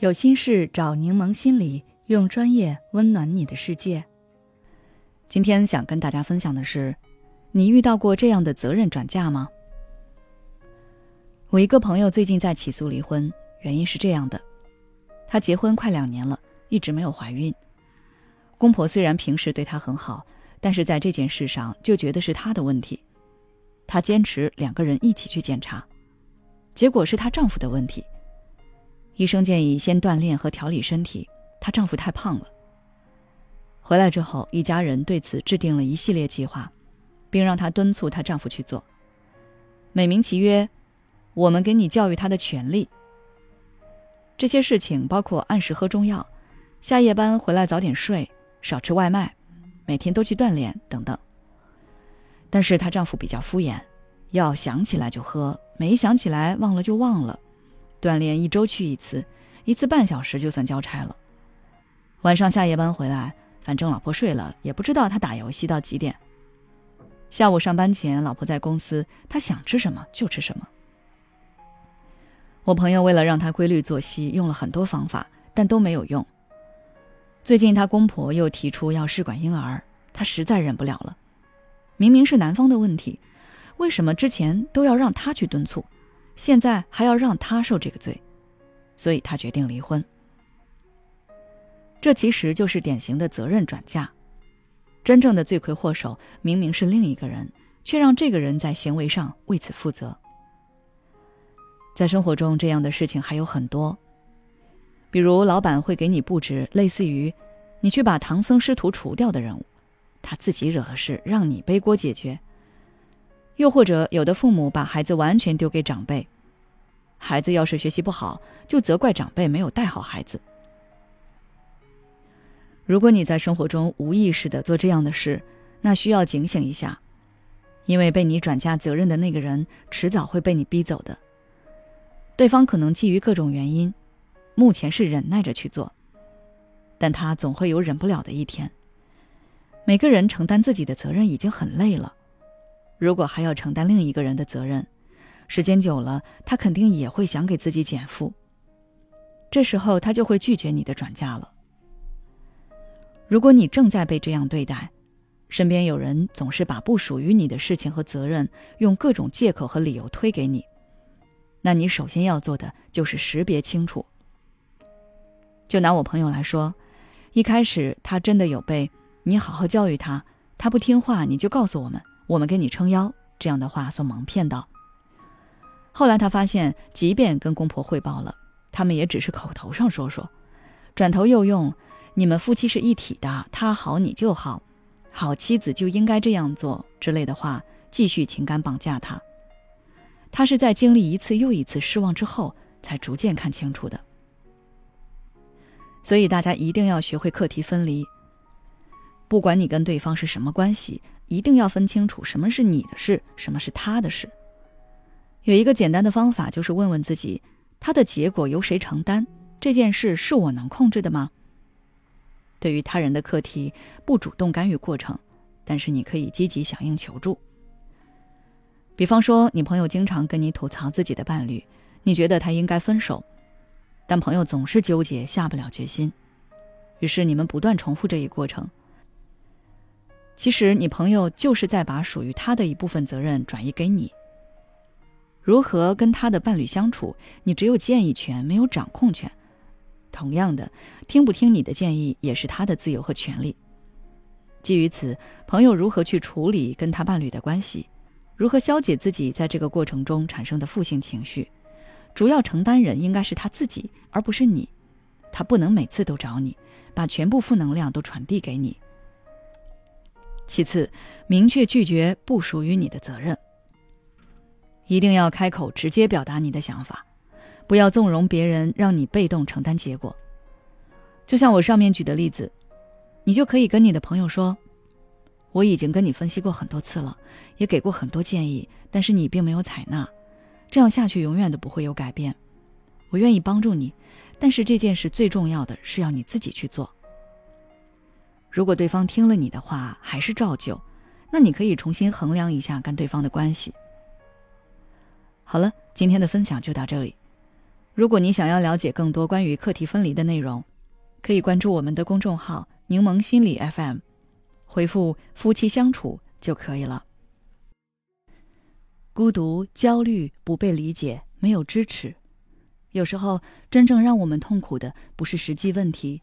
有心事找柠檬心理，用专业温暖你的世界。今天想跟大家分享的是，你遇到过这样的责任转嫁吗？我一个朋友最近在起诉离婚，原因是这样的：他结婚快两年了，一直没有怀孕。公婆虽然平时对她很好，但是在这件事上就觉得是她的问题。她坚持两个人一起去检查，结果是她丈夫的问题。医生建议先锻炼和调理身体，她丈夫太胖了。回来之后，一家人对此制定了一系列计划，并让她敦促她丈夫去做。美名其曰：“我们给你教育他的权利。”这些事情包括按时喝中药，下夜班回来早点睡，少吃外卖，每天都去锻炼等等。但是她丈夫比较敷衍，药想起来就喝，没想起来忘了就忘了。锻炼一周去一次，一次半小时就算交差了。晚上下夜班回来，反正老婆睡了，也不知道他打游戏到几点。下午上班前，老婆在公司，他想吃什么就吃什么。我朋友为了让他规律作息，用了很多方法，但都没有用。最近他公婆又提出要试管婴儿，他实在忍不了了。明明是男方的问题，为什么之前都要让他去敦促？现在还要让他受这个罪，所以他决定离婚。这其实就是典型的责任转嫁，真正的罪魁祸首明明是另一个人，却让这个人在行为上为此负责。在生活中，这样的事情还有很多，比如老板会给你布置类似于“你去把唐僧师徒除掉”的任务，他自己惹了事，让你背锅解决。又或者，有的父母把孩子完全丢给长辈，孩子要是学习不好，就责怪长辈没有带好孩子。如果你在生活中无意识的做这样的事，那需要警醒一下，因为被你转嫁责任的那个人，迟早会被你逼走的。对方可能基于各种原因，目前是忍耐着去做，但他总会有忍不了的一天。每个人承担自己的责任已经很累了。如果还要承担另一个人的责任，时间久了，他肯定也会想给自己减负。这时候，他就会拒绝你的转嫁了。如果你正在被这样对待，身边有人总是把不属于你的事情和责任用各种借口和理由推给你，那你首先要做的就是识别清楚。就拿我朋友来说，一开始他真的有被你好好教育他，他不听话，你就告诉我们。我们给你撑腰，这样的话所蒙骗到。后来他发现，即便跟公婆汇报了，他们也只是口头上说说，转头又用“你们夫妻是一体的，他好你就好，好妻子就应该这样做”之类的话，继续情感绑架他。他是在经历一次又一次失望之后，才逐渐看清楚的。所以大家一定要学会课题分离。不管你跟对方是什么关系，一定要分清楚什么是你的事，什么是他的事。有一个简单的方法，就是问问自己：他的结果由谁承担？这件事是我能控制的吗？对于他人的课题，不主动干预过程，但是你可以积极响应求助。比方说，你朋友经常跟你吐槽自己的伴侣，你觉得他应该分手，但朋友总是纠结，下不了决心，于是你们不断重复这一过程。其实，你朋友就是在把属于他的一部分责任转移给你。如何跟他的伴侣相处，你只有建议权，没有掌控权。同样的，听不听你的建议也是他的自由和权利。基于此，朋友如何去处理跟他伴侣的关系，如何消解自己在这个过程中产生的负性情绪，主要承担人应该是他自己，而不是你。他不能每次都找你，把全部负能量都传递给你。其次，明确拒绝不属于你的责任。一定要开口直接表达你的想法，不要纵容别人让你被动承担结果。就像我上面举的例子，你就可以跟你的朋友说：“我已经跟你分析过很多次了，也给过很多建议，但是你并没有采纳。这样下去永远都不会有改变。我愿意帮助你，但是这件事最重要的是要你自己去做。”如果对方听了你的话还是照旧，那你可以重新衡量一下跟对方的关系。好了，今天的分享就到这里。如果你想要了解更多关于课题分离的内容，可以关注我们的公众号“柠檬心理 FM”，回复“夫妻相处”就可以了。孤独、焦虑、不被理解、没有支持，有时候真正让我们痛苦的不是实际问题，